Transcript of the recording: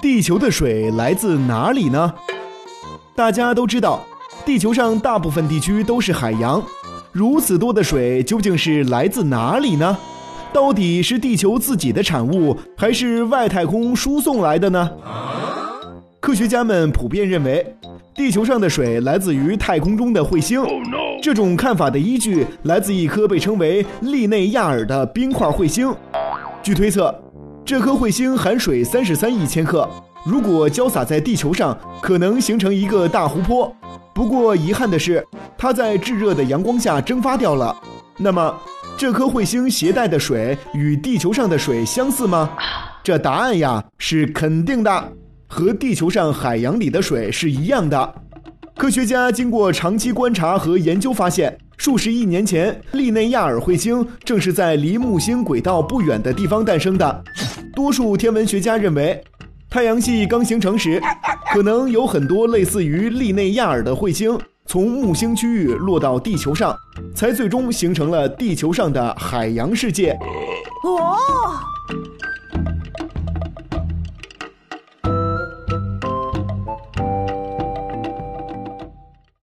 地球的水来自哪里呢？大家都知道，地球上大部分地区都是海洋，如此多的水究竟是来自哪里呢？到底是地球自己的产物，还是外太空输送来的呢？科学家们普遍认为，地球上的水来自于太空中的彗星。这种看法的依据来自一颗被称为利内亚尔的冰块彗星。据推测，这颗彗星含水三十三亿千克，如果浇洒在地球上，可能形成一个大湖泊。不过遗憾的是，它在炙热的阳光下蒸发掉了。那么，这颗彗星携带的水与地球上的水相似吗？这答案呀是肯定的，和地球上海洋里的水是一样的。科学家经过长期观察和研究发现，数十亿年前，利内亚尔彗星正是在离木星轨道不远的地方诞生的。多数天文学家认为，太阳系刚形成时，可能有很多类似于利内亚尔的彗星。从木星区域落到地球上，才最终形成了地球上的海洋世界。哦，